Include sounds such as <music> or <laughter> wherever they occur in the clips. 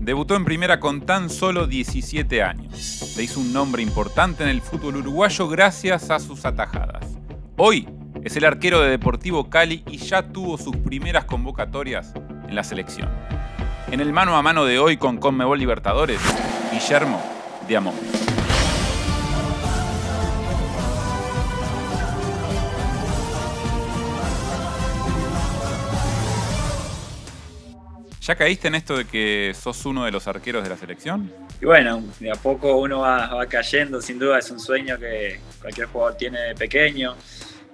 Debutó en primera con tan solo 17 años. Se hizo un nombre importante en el fútbol uruguayo gracias a sus atajadas. Hoy es el arquero de Deportivo Cali y ya tuvo sus primeras convocatorias en la selección. En el mano a mano de hoy con Conmebol Libertadores, Guillermo de. ¿Ya caíste en esto de que sos uno de los arqueros de la selección? Y bueno, de a poco uno va, cayendo, sin duda es un sueño que cualquier jugador tiene de pequeño,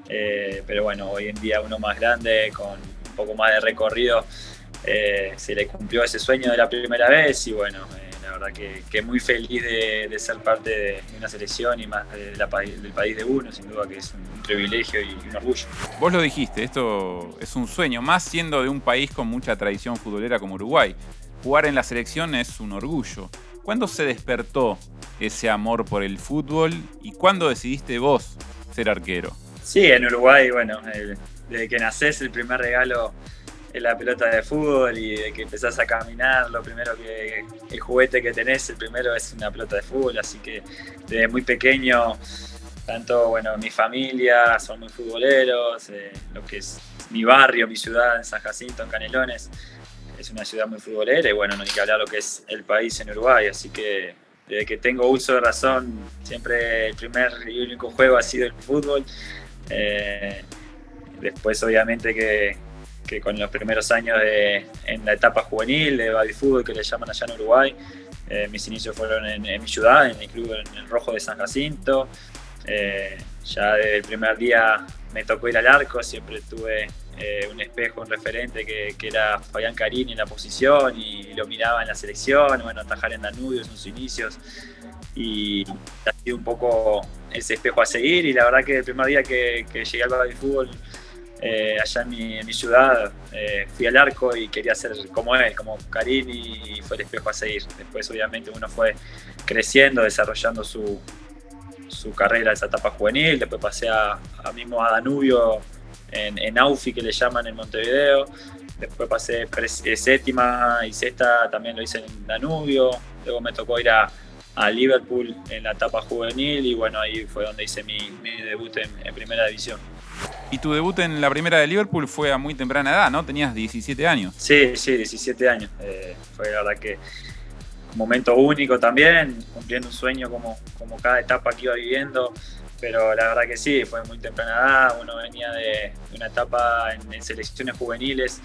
eh, pero bueno, hoy en día uno más grande, con un poco más de recorrido, eh, se le cumplió ese sueño de la primera vez y bueno, eh, verdad que, muy feliz de, ser parte de una selección y más del país de uno, sin duda que es un, privilegio y un orgullo. Vos lo dijiste, esto es un sueño, más siendo de un país con mucha tradición futbolera como Uruguay. Jugar en la selección es un orgullo. ¿Cuándo se despertó ese amor por el fútbol y cuándo decidiste vos ser arquero? Sí, en Uruguay, bueno, desde que nacés el primer regalo la pelota de fútbol y de que empezás a caminar, lo primero que el juguete que tenés, el primero es una pelota de fútbol, así que desde muy pequeño, tanto bueno, mi familia son muy futboleros, eh, lo que es mi barrio, mi ciudad en San Jacinto, en Canelones, es una ciudad muy futbolera y bueno, no hay que hablar lo que es el país en Uruguay, así que desde que tengo uso de razón, siempre el primer y único juego ha sido el fútbol. Eh, después obviamente que, que con los primeros años en la etapa juvenil de baby fútbol que le llaman allá en Uruguay, eh, mis inicios fueron en, mi ciudad, en el club en el Rojo de San Jacinto. Eh, ya desde el primer día me tocó ir al arco, siempre tuve eh, un espejo, un referente que, era Fabián Carini en la posición y lo miraba en la selección, bueno, atajar en Danubio en sus inicios y ha sido un poco ese espejo a seguir y la verdad que el primer día que, llegué al baby fútbol eh, allá en mi, ciudad, eh, fui al arco y quería ser como él, como Karim y fue el espejo a seguir. Después obviamente uno fue creciendo, desarrollando su, su carrera, esa etapa juvenil, después pasé a, mismo a Danubio en, en, Aufi que le llaman en Montevideo, después pasé eh, séptima y sexta también lo hice en Danubio, luego me tocó ir a, Liverpool en la etapa juvenil y bueno, ahí fue donde hice mi, debut en primera división. Y tu debut en la primera de Liverpool fue a muy temprana edad, ¿no? Tenías 17 años. Sí, sí, 17 años. Eh, fue la verdad que un momento único también, cumpliendo un sueño como, como cada etapa que iba viviendo. Pero la verdad que sí, fue muy temprana edad. Uno venía de, una etapa en, selecciones juveniles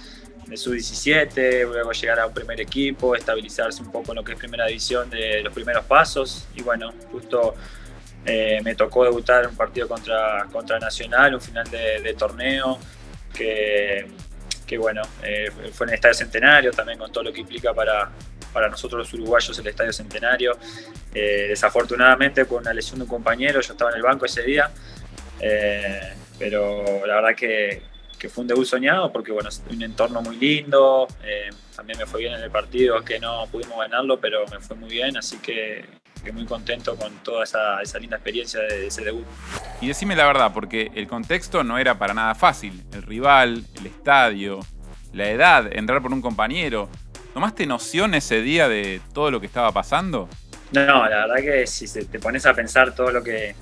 de sub-17, luego llegar a un primer equipo, estabilizarse un poco en lo que es primera división de los primeros pasos. Y bueno, justo eh, me tocó debutar un partido contra, contra Nacional, un final de, torneo, que, bueno, eh, fue en el Estadio Centenario, también con todo lo que implica para, para nosotros los uruguayos el Estadio Centenario. Eh, desafortunadamente con una lesión de un compañero, yo estaba en el banco ese día, pero la verdad que, que, fue un debut soñado porque bueno, es un entorno muy lindo, también me fue bien en el partido, que no pudimos ganarlo, pero me fue muy bien, así que que muy contento con toda esa, esa, linda experiencia de ese debut. Y decime la verdad, porque el contexto no era para nada fácil. El rival, el estadio, la edad, entrar por un compañero. ¿Tomaste noción ese día de todo lo que estaba pasando? No, la verdad que si te pones a pensar todo lo que,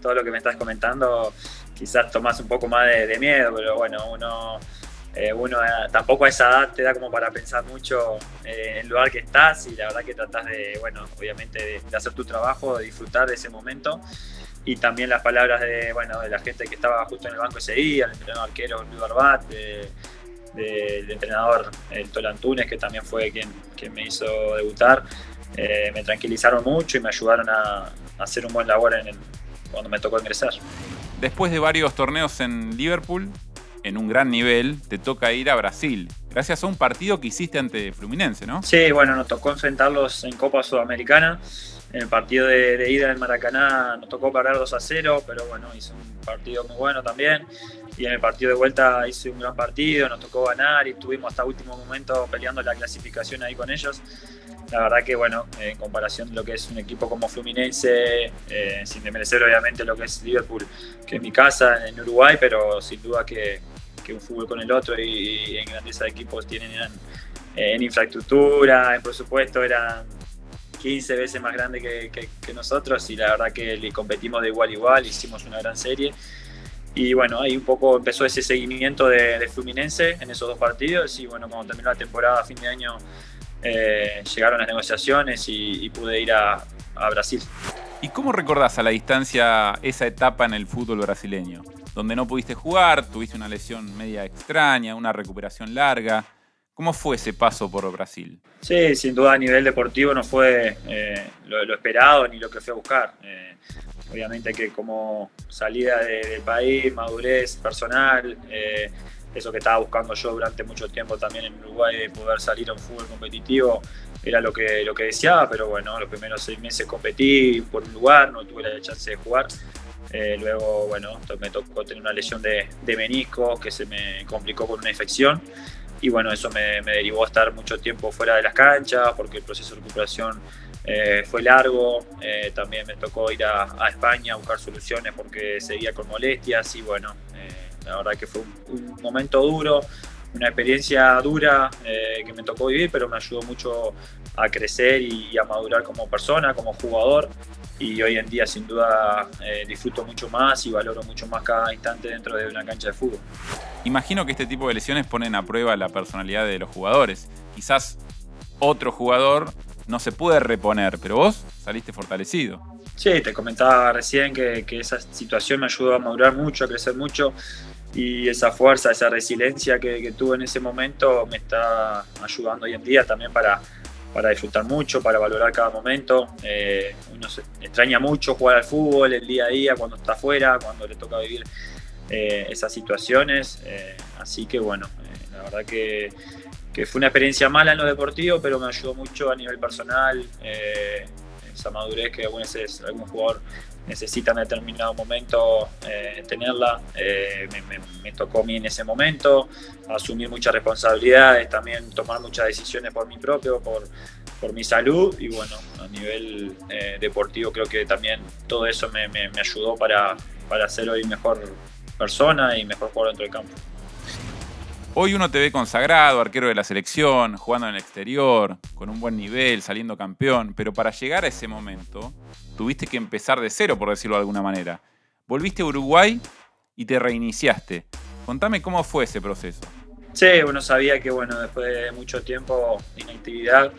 todo lo que me estás comentando, quizás tomás un poco más de miedo, pero bueno, uno eh, uno eh, tampoco a esa edad te da como para pensar mucho eh, en el lugar que estás y la verdad que tratás de, bueno, obviamente de, hacer tu trabajo, de disfrutar de ese momento. Y también las palabras de, bueno, de la gente que estaba justo en el banco ese día, el entrenador arquero Luis Barbat, del entrenador el Tolantunes, que también fue quien, quien me hizo debutar, me tranquilizaron mucho y me ayudaron a, hacer un buen labor en cuando me tocó ingresar. Después de varios torneos en Liverpool, en un gran nivel, te toca ir a Brasil, gracias a un partido que hiciste ante Fluminense, ¿no? Sí, bueno, nos tocó enfrentarlos en Copa Sudamericana. En el partido de, ida en Maracaná nos tocó parar 2 a 0, pero bueno, hizo un partido muy bueno también. Y en el partido de vuelta hice un gran partido, nos tocó ganar y estuvimos hasta último momento peleando la clasificación ahí con ellos. La verdad que, bueno, en comparación de lo que es un equipo como Fluminense, eh, sin desmerecer obviamente lo que es Liverpool, que es mi casa en Uruguay, pero sin duda que, que un fútbol con el otro y, en grandeza de equipos tienen en infraestructura, en presupuesto, eran 15 veces más grande que, nosotros y la verdad que le competimos de igual a igual, hicimos una gran serie. Y bueno, ahí un poco empezó ese seguimiento de, Fluminense en esos dos partidos y bueno, cuando terminó la temporada a fin de año eh, llegaron las negociaciones y, pude ir a, a, Brasil. ¿Y cómo recordás a la distancia esa etapa en el fútbol brasileño? Donde no pudiste jugar, tuviste una lesión media extraña, una recuperación larga. ¿Cómo fue ese paso por Brasil? Sí, sin duda a nivel deportivo no fue eh, lo, esperado ni lo que fui a buscar. Eh, obviamente que como salida del país, madurez personal, eh, eso que estaba buscando yo durante mucho tiempo también en Uruguay, de poder salir a un fútbol competitivo, era lo que, lo que deseaba, pero bueno, los primeros seis meses competí por un lugar, no tuve la chance de jugar. luego, bueno, me tocó tener una lesión de, de menisco que se me complicó con una infección y bueno, eso me, derivó a estar mucho tiempo fuera de las canchas porque el proceso de recuperación eh, fue largo, eh, también me tocó ir a, España a buscar soluciones porque seguía con molestias y bueno, eh, la verdad que fue un, momento duro, una experiencia dura que me tocó vivir, pero me ayudó mucho a crecer y a madurar como persona, como jugador y hoy en día sin duda eh, disfruto mucho más y valoro mucho más cada instante dentro de una cancha de fútbol. Imagino que este tipo de lesiones ponen a prueba la personalidad de los jugadores. Quizás otro jugador no se puede reponer, pero vos saliste fortalecido. Sí, te comentaba recién que, esa situación me ayudó a madurar mucho, a crecer mucho y esa fuerza, esa resiliencia que, que tuve en ese momento me está ayudando hoy en día también para para disfrutar mucho, para valorar cada momento. Eh, uno se extraña mucho jugar al fútbol el día a día, cuando está afuera, cuando le toca vivir eh, esas situaciones. Eh, así que bueno, la verdad que, que, fue una experiencia mala en lo deportivo, pero me ayudó mucho a nivel personal. esa madurez que a veces algún jugador necesita en determinado momento tenerla. me, me, tocó a mí en ese momento asumir muchas responsabilidades, también tomar muchas decisiones por mí propio, por, por mi salud y bueno, a nivel eh, deportivo creo que también todo eso me, me, ayudó para, para, ser hoy mejor persona y mejor jugador dentro del campo. Hoy uno te ve consagrado, arquero de la selección, jugando en el exterior, con un buen nivel, saliendo campeón, pero para llegar a ese momento tuviste que empezar de cero, por decirlo de alguna manera. Volviste a Uruguay y te reiniciaste. Contame cómo fue ese proceso. Sí, uno sabía que bueno, después de mucho tiempo de inactividad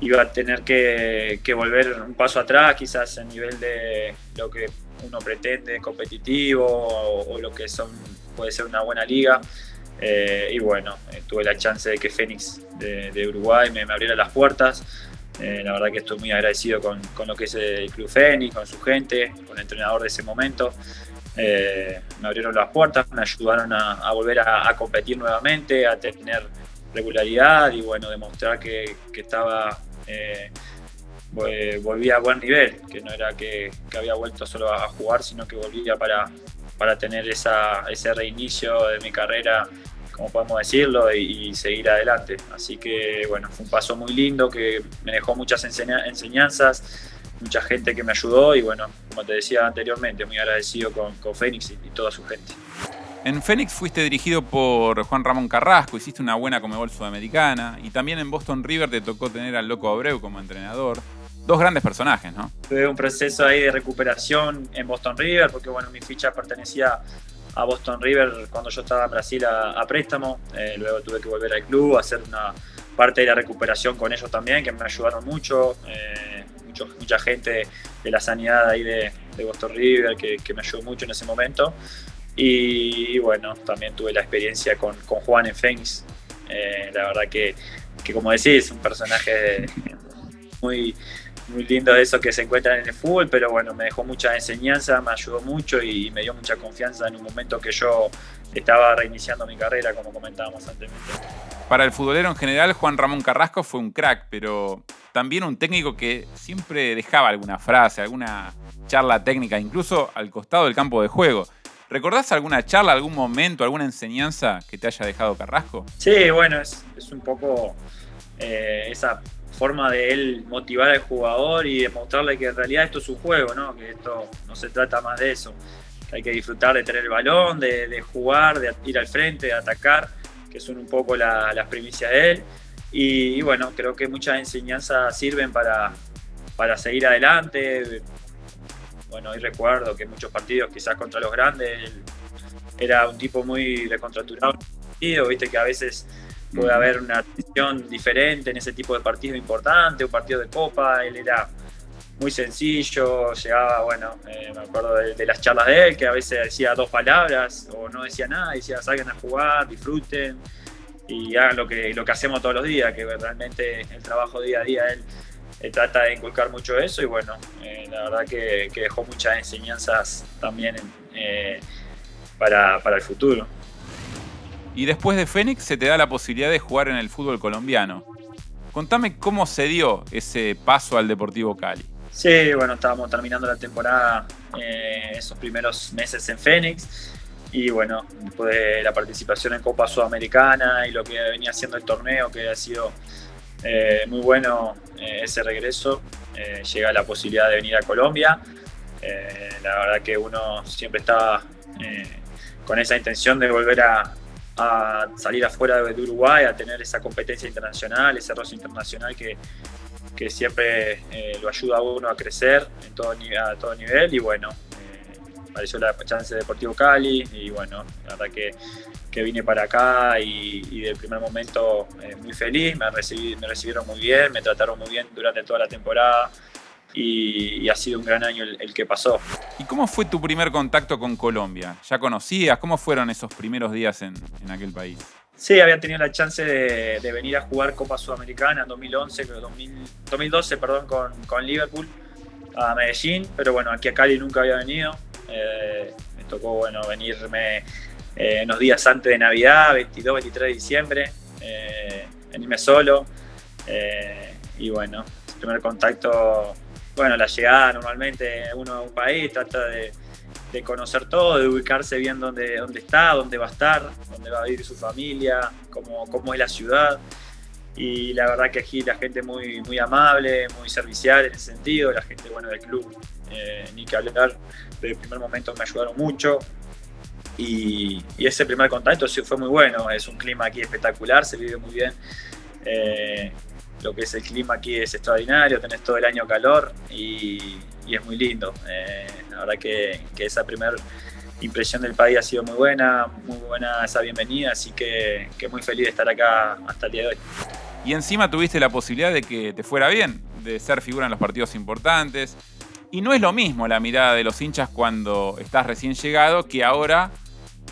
iba a tener que, volver un paso atrás, quizás a nivel de lo que uno pretende competitivo o, lo que son puede ser una buena liga. Eh, y bueno, eh, tuve la chance de que Fénix de, Uruguay me, abriera las puertas. Eh, la verdad que estoy muy agradecido con, con, lo que es el Club Fénix, con su gente, con el entrenador de ese momento. Me abrieron las puertas, me ayudaron a, volver a, competir nuevamente, a tener regularidad y bueno, demostrar que, estaba, eh, volvía a buen nivel, que no era que, había vuelto solo a jugar, sino que volvía para, para tener esa, ese reinicio de mi carrera, como podemos decirlo, y, seguir adelante. Así que bueno, fue un paso muy lindo que me dejó muchas enseñanzas mucha gente que me ayudó y bueno, como te decía anteriormente, muy agradecido con, con Fénix y, toda su gente. En Fénix fuiste dirigido por Juan Ramón Carrasco, hiciste una buena Comebol Sudamericana y también en Boston River te tocó tener al Loco Abreu como entrenador. Dos grandes personajes, ¿no? Tuve un proceso ahí de recuperación en Boston River porque bueno, mi ficha pertenecía a Boston River cuando yo estaba en Brasil a, préstamo. Eh, luego tuve que volver al club, hacer una parte de la recuperación con ellos también, que me ayudaron mucho. Eh, mucha gente de la sanidad ahí de, Boston River que, me ayudó mucho en ese momento. Y, bueno, también tuve la experiencia con, Juan en Fénix. Eh, la verdad que, como decís, un personaje muy, muy lindo de esos que se encuentran en el fútbol, pero bueno, me dejó mucha enseñanza, me ayudó mucho y me dio mucha confianza en un momento que yo estaba reiniciando mi carrera, como comentábamos anteriormente. Para el futbolero en general, Juan Ramón Carrasco fue un crack, pero también un técnico que siempre dejaba alguna frase, alguna charla técnica, incluso al costado del campo de juego. ¿Recordás alguna charla, algún momento, alguna enseñanza que te haya dejado Carrasco? Sí, bueno, es, un poco eh, esa forma de él motivar al jugador y demostrarle que en realidad esto es un juego, ¿no? que esto no se trata más de eso. Hay que disfrutar de tener el balón, de, jugar, de ir al frente, de atacar, que son un poco las primicias de él Y, bueno, creo que muchas enseñanzas sirven para, para seguir adelante. Bueno, hoy recuerdo que muchos partidos, quizás contra los grandes, era un tipo muy recontraturado. Viste que a veces puede haber una tensión diferente en ese tipo de partidos importantes, un partido de copa. Él era muy sencillo, llegaba, bueno, eh, me acuerdo de, las charlas de él, que a veces decía dos palabras o no decía nada, decía salgan a jugar, disfruten y hagan lo que, lo que hacemos todos los días, que realmente el trabajo día a día él, trata de inculcar mucho eso y bueno, eh, la verdad que, dejó muchas enseñanzas también eh, para, para el futuro. Y después de Fénix se te da la posibilidad de jugar en el fútbol colombiano. Contame cómo se dio ese paso al Deportivo Cali. Sí, bueno, estábamos terminando la temporada eh, esos primeros meses en Fénix y bueno, después de la participación en Copa Sudamericana y lo que venía haciendo el torneo, que ha sido eh, muy bueno eh, ese regreso, llega la posibilidad de venir a Colombia. la verdad que uno siempre estaba con esa intención de volver a, a salir afuera de Uruguay, a tener esa competencia internacional, ese roce internacional que, que siempre eh, lo ayuda a uno a crecer en todo, a todo nivel. Y bueno, eh, apareció la chance de Deportivo Cali y bueno, la verdad que, que vine para acá y, y del primer momento eh, muy feliz, me, recibí, me recibieron muy bien, me trataron muy bien durante toda la temporada y, ha sido un gran año el, que pasó. ¿Y cómo fue tu primer contacto con Colombia? ¿Ya conocías? ¿Cómo fueron esos primeros días en, en aquel país? Sí, había tenido la chance de, venir a jugar Copa Sudamericana en 2011, 2012 perdón, con, Liverpool a Medellín, pero bueno, aquí a Cali nunca había venido. Eh, me tocó bueno, venirme eh, unos días antes de Navidad, 22, 23 de diciembre, eh, venirme solo. y bueno, primer contacto, bueno, la llegada normalmente uno a un país trata de conocer todo, de ubicarse bien dónde, dónde está, dónde va a estar, dónde va a vivir su familia, cómo, cómo es la ciudad. Y la verdad que aquí la gente muy, muy amable, muy servicial en ese sentido, la gente bueno del club, eh, ni que hablar, desde el primer momento me ayudaron mucho. Y, ese primer contacto sí fue muy bueno, es un clima aquí espectacular, se vive muy bien. Eh, lo que es el clima aquí es extraordinario, tenés todo el año calor y, es muy lindo. Eh, la verdad que, esa primera impresión del país ha sido muy buena, muy buena esa bienvenida, así que, muy feliz de estar acá hasta el día de hoy. Y encima tuviste la posibilidad de que te fuera bien, de ser figura en los partidos importantes. Y no es lo mismo la mirada de los hinchas cuando estás recién llegado que ahora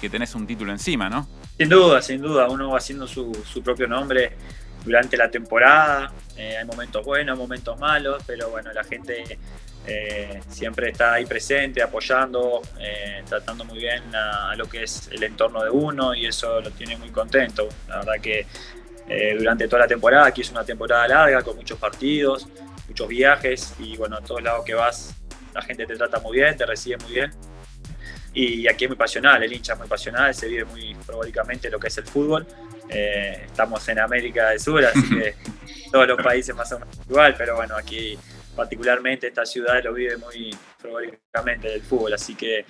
que tenés un título encima, ¿no? Sin duda, sin duda, uno va haciendo su, su propio nombre durante la temporada. Eh, hay momentos buenos, momentos malos, pero bueno, la gente eh, siempre está ahí presente, apoyando, eh, tratando muy bien a, lo que es el entorno de uno y eso lo tiene muy contento. La verdad que durante toda la temporada, aquí es una temporada larga con muchos partidos, muchos viajes y bueno, a todos lados que vas la gente te trata muy bien, te recibe muy bien. Y aquí es muy pasional, el hincha es muy pasional, se vive muy probablemente lo que es el fútbol. Eh, estamos en América del Sur, así que <laughs> todos los países más o menos igual, pero bueno, aquí particularmente esta ciudad lo vive muy probablemente del fútbol, así que,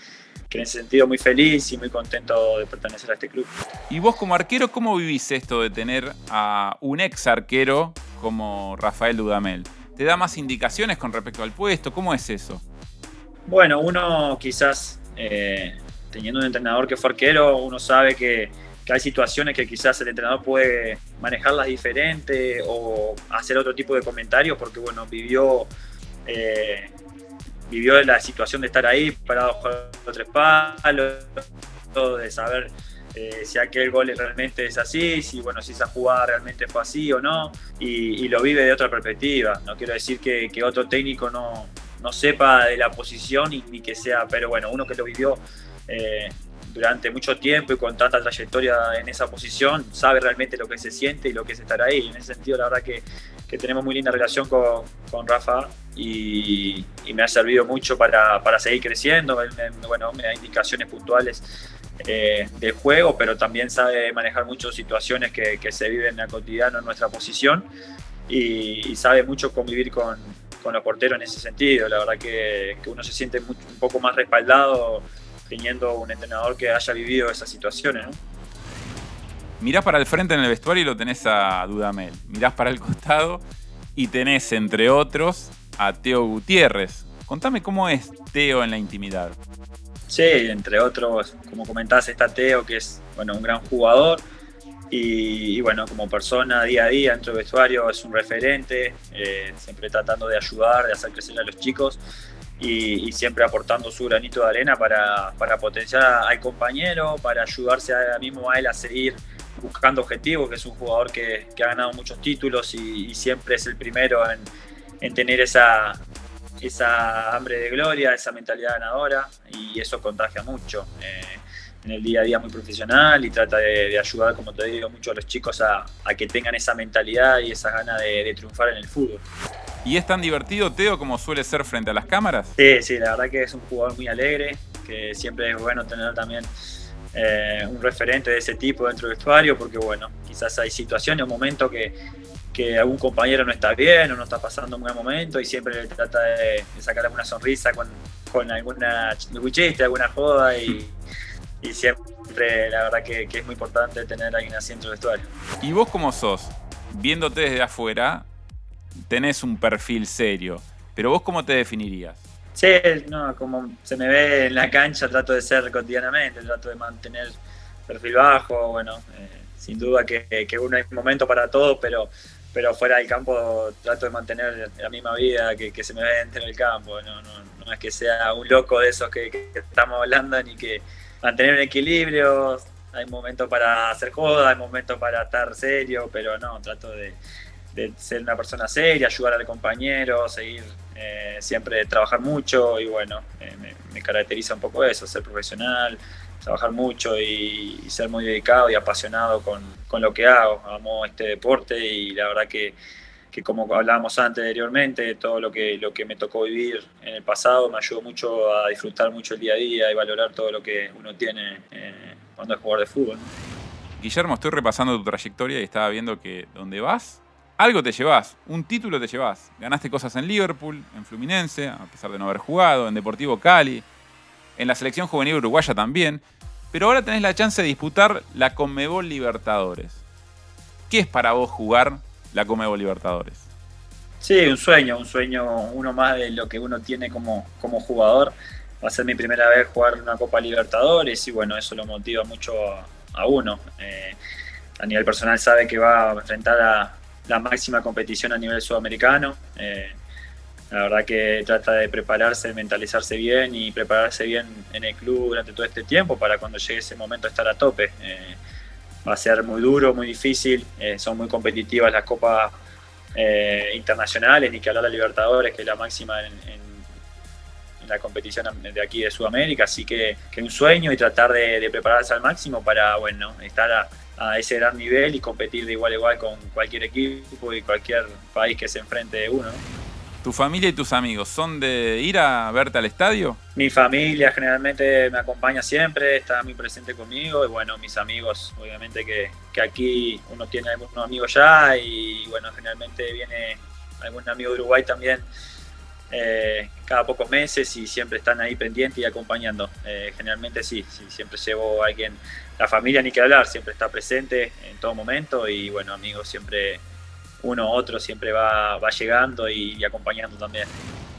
en ese sentido muy feliz y muy contento de pertenecer a este club. Y vos como arquero, ¿cómo vivís esto de tener a un ex arquero como Rafael Dudamel? ¿Te da más indicaciones con respecto al puesto? ¿Cómo es eso? Bueno, uno quizás eh, teniendo un entrenador que fue arquero, uno sabe que que hay situaciones que quizás el entrenador puede manejarlas diferente o hacer otro tipo de comentarios porque, bueno, vivió, eh, vivió la situación de estar ahí parado los tres palos, de saber eh, si aquel gol realmente es así, si bueno, si esa jugada realmente fue así o no, y, lo vive de otra perspectiva. No quiero decir que, otro técnico no, no, sepa de la posición y, ni que sea, pero bueno, uno que lo vivió eh, durante mucho tiempo y con tanta trayectoria en esa posición, sabe realmente lo que se siente y lo que es estar ahí. En ese sentido, la verdad que, que tenemos muy linda relación con, con Rafa y, y, me ha servido mucho para, para seguir creciendo. Bueno, me da indicaciones puntuales eh, del juego, pero también sabe manejar muchas situaciones que, que se viven a cotidiano en nuestra posición y, sabe mucho convivir con, con los porteros en ese sentido. La verdad que, que uno se siente un poco más respaldado. 'Teniendo' un entrenador que haya vivido esas situaciones. ¿no? Mirás para el frente en el vestuario y lo tenés a Dudamel. Mirás para el costado y tenés, entre otros, a Teo Gutiérrez. Contame cómo es Teo en la intimidad. Sí, entre otros, como comentás, está Teo, que es bueno, un gran jugador. Y, bueno, como persona día a día dentro del vestuario es un referente, eh, siempre tratando de ayudar, de hacer crecer a los chicos y, siempre aportando su granito de arena para, para potenciar al compañero, para ayudarse a mismo a él a seguir buscando objetivos, que es un jugador que, ha ganado muchos títulos y, siempre es el primero en, tener esa, esa hambre de gloria, esa mentalidad ganadora y eso contagia mucho. Eh, en el día a día muy profesional y trata de, ayudar, como te digo, mucho a los chicos a, que tengan esa mentalidad y esa gana de, triunfar en el fútbol. ¿Y es tan divertido, Teo, como suele ser frente a las cámaras? Sí, sí, la verdad que es un jugador muy alegre, que siempre es bueno tener también eh, un referente de ese tipo dentro del vestuario, porque bueno, quizás hay situaciones o momentos que, que algún compañero no está bien o no está pasando un buen momento y siempre le trata de, sacar alguna sonrisa con, con alguna chiste, alguna joda y, y siempre la verdad que, que, es muy importante tener a alguien así dentro del vestuario. ¿Y vos cómo sos? Viéndote desde afuera, tenés un perfil serio, pero vos cómo te definirías? Sí, no, como se me ve en la cancha, trato de ser cotidianamente, trato de mantener perfil bajo, bueno, eh, sin duda que, que, uno hay momento para todo, pero, pero fuera del campo trato de mantener la misma vida que, que se me ve dentro del campo, no, no, no, es que sea un loco de esos que, que estamos hablando, ni que mantener un equilibrio, hay momentos para hacer joda, hay momentos para estar serio, pero no, trato de, de ser una persona seria, ayudar al compañero, seguir eh, siempre trabajar mucho y bueno, eh, me, caracteriza un poco eso, ser profesional, trabajar mucho y, ser muy dedicado y apasionado con, con, lo que hago. Amo este deporte y la verdad que, que, como hablábamos anteriormente, todo lo que, lo que me tocó vivir en el pasado me ayudó mucho a disfrutar mucho el día a día y valorar todo lo que uno tiene eh, cuando es jugador de fútbol. Guillermo, estoy repasando tu trayectoria y estaba viendo que donde vas algo te llevas, un título te llevas. Ganaste cosas en Liverpool, en Fluminense, a pesar de no haber jugado, en Deportivo Cali, en la selección juvenil uruguaya también. Pero ahora tenés la chance de disputar la Conmebol Libertadores. ¿Qué es para vos jugar la Conmebol Libertadores? Sí, un sueño, un sueño, uno más de lo que uno tiene como, como jugador. Va a ser mi primera vez jugar una Copa Libertadores y bueno, eso lo motiva mucho a, uno. Eh, a nivel personal sabe que va a enfrentar a, la máxima competición a nivel sudamericano. Eh, la verdad que trata de prepararse, mentalizarse bien y prepararse bien en el club durante todo este tiempo para cuando llegue ese momento estar a tope. Eh, va a ser muy duro, muy difícil, eh, son muy competitivas las copas internacionales, ni que hablar de Libertadores, que es la máxima en, la competición de aquí de Sudamérica, así que, que un sueño y tratar de, de prepararse al máximo para bueno, estar a, a ese gran nivel y competir de igual a igual con cualquier equipo y cualquier país que se enfrente de uno. ¿Tu familia y tus amigos son de ir a verte al estadio? Mi familia generalmente me acompaña siempre, está muy presente conmigo y bueno, mis amigos, obviamente que, que aquí uno tiene algunos amigos ya y bueno, generalmente viene algún amigo de Uruguay también eh, cada pocos meses y siempre están ahí pendientes y acompañando. Eh, generalmente sí, sí, siempre llevo a alguien, la familia ni que hablar, siempre está presente en todo momento y bueno, amigos, siempre uno u otro siempre va, va llegando y, acompañando también.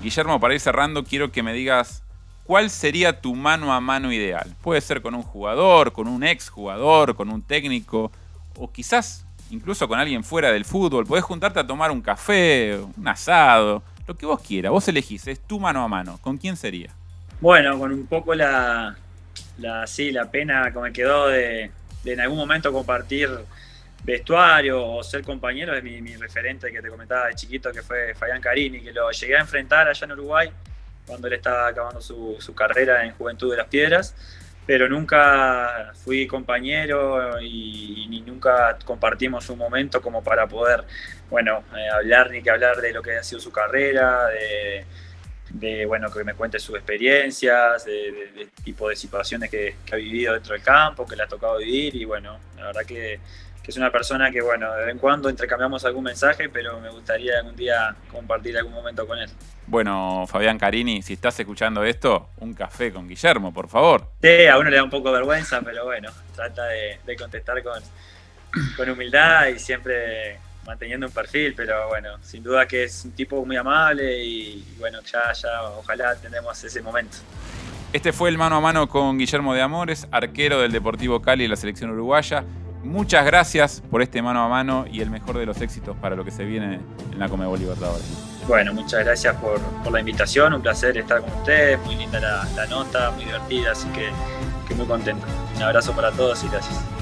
Guillermo, para ir cerrando, quiero que me digas cuál sería tu mano a mano ideal. Puede ser con un jugador, con un ex jugador, con un técnico o quizás incluso con alguien fuera del fútbol. Podés juntarte a tomar un café, un asado lo que vos quieras, vos elegís, es tu mano a mano. ¿Con quién sería? Bueno, con un poco la, la, sí, la pena que me quedó de, en algún momento compartir vestuario o ser compañero de mi, referente que te comentaba de chiquito, que fue Fabián Carini, que lo llegué a enfrentar allá en Uruguay cuando él estaba acabando su, carrera en Juventud de las Piedras pero nunca fui compañero y, ni nunca compartimos un momento como para poder, bueno, eh, hablar ni que hablar de lo que ha sido su carrera, de, bueno, que me cuente sus experiencias, de, tipo de situaciones que, ha vivido dentro del campo, que le ha tocado vivir y bueno, la verdad que, que es una persona que, bueno, de vez en cuando intercambiamos algún mensaje, pero me gustaría algún día compartir algún momento con él. Bueno, Fabián Carini, si estás escuchando esto, un café con Guillermo, por favor. Sí, a uno le da un poco de vergüenza, pero bueno, trata de, contestar con, con humildad y siempre manteniendo un perfil, pero bueno, sin duda que es un tipo muy amable y bueno, ya, ya, ojalá tengamos ese momento. Este fue el mano a mano con Guillermo de Amores, arquero del Deportivo Cali y la selección uruguaya. Muchas gracias por este mano a mano y el mejor de los éxitos para lo que se viene en la Comebol Libertadores. Bueno, muchas gracias por, la invitación, un placer estar con ustedes, muy linda la, nota, muy divertida, así que, que muy contento. Un abrazo para todos y gracias.